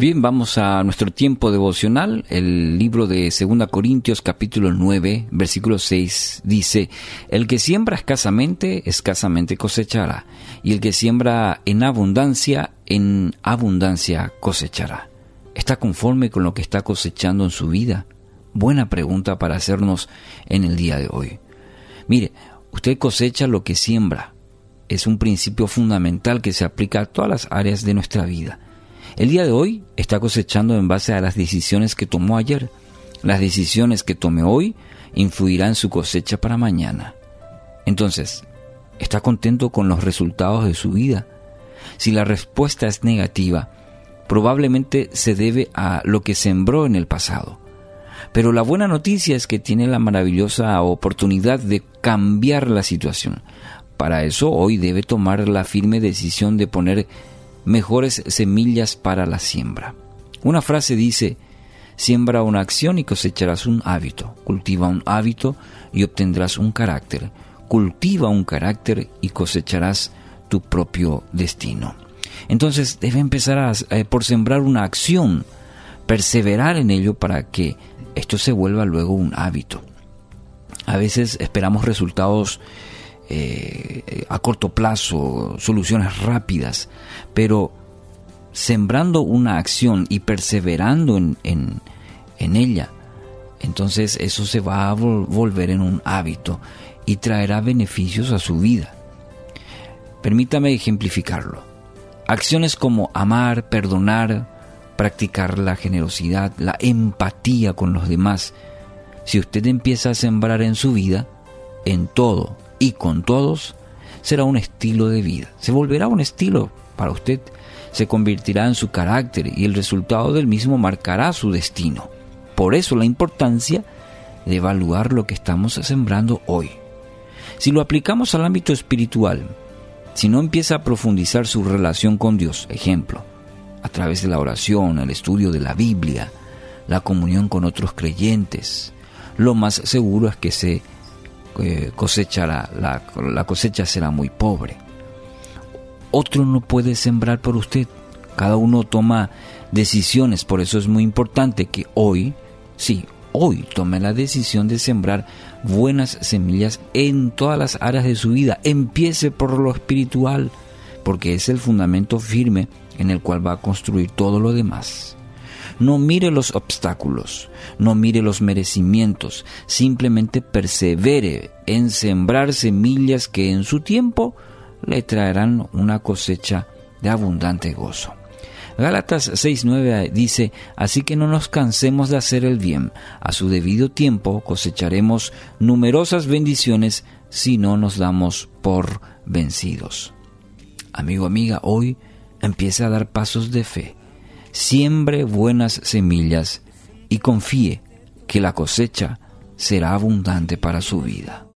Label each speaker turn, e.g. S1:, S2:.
S1: Bien, vamos a nuestro tiempo devocional. El libro de 2 Corintios capítulo 9, versículo 6 dice, El que siembra escasamente, escasamente cosechará, y el que siembra en abundancia, en abundancia cosechará. ¿Está conforme con lo que está cosechando en su vida? Buena pregunta para hacernos en el día de hoy. Mire, usted cosecha lo que siembra. Es un principio fundamental que se aplica a todas las áreas de nuestra vida. El día de hoy está cosechando en base a las decisiones que tomó ayer. Las decisiones que tome hoy influirán en su cosecha para mañana. Entonces, ¿está contento con los resultados de su vida? Si la respuesta es negativa, probablemente se debe a lo que sembró en el pasado. Pero la buena noticia es que tiene la maravillosa oportunidad de cambiar la situación. Para eso hoy debe tomar la firme decisión de poner mejores semillas para la siembra. Una frase dice, siembra una acción y cosecharás un hábito, cultiva un hábito y obtendrás un carácter, cultiva un carácter y cosecharás tu propio destino. Entonces debe empezar eh, por sembrar una acción, perseverar en ello para que esto se vuelva luego un hábito. A veces esperamos resultados eh, a corto plazo, soluciones rápidas, pero sembrando una acción y perseverando en, en, ella, entonces eso se va a volver en un hábito y traerá beneficios a su vida. Permítame ejemplificarlo. Acciones como amar, perdonar, practicar la generosidad, la empatía con los demás. Si usted empieza a sembrar en su vida, en todo, y con todos, será un estilo de vida. Se volverá un estilo para usted, se convertirá en su carácter y el resultado del mismo marcará su destino. Por eso la importancia de evaluar lo que estamos sembrando hoy. Si lo aplicamos al ámbito espiritual, si no empieza a profundizar su relación con Dios, ejemplo, a través de la oración, el estudio de la Biblia, la comunión con otros creyentes, lo más seguro es que se eh, cosechará, la, la cosecha será muy pobre. Otro no puede sembrar por usted. Cada uno toma decisiones, por eso es muy importante que hoy, sí, hoy tome la decisión de sembrar buenas semillas en todas las áreas de su vida. Empiece por lo espiritual, porque es el fundamento firme en el cual va a construir todo lo demás. No mire los obstáculos, no mire los merecimientos, simplemente persevere en sembrar semillas que en su tiempo le traerán una cosecha de abundante gozo. Gálatas 6:9 dice, así que no nos cansemos de hacer el bien, a su debido tiempo cosecharemos numerosas bendiciones si no nos damos por vencidos. Amigo, amiga, hoy empieza a dar pasos de fe siembre buenas semillas y confíe que la cosecha será abundante para su vida.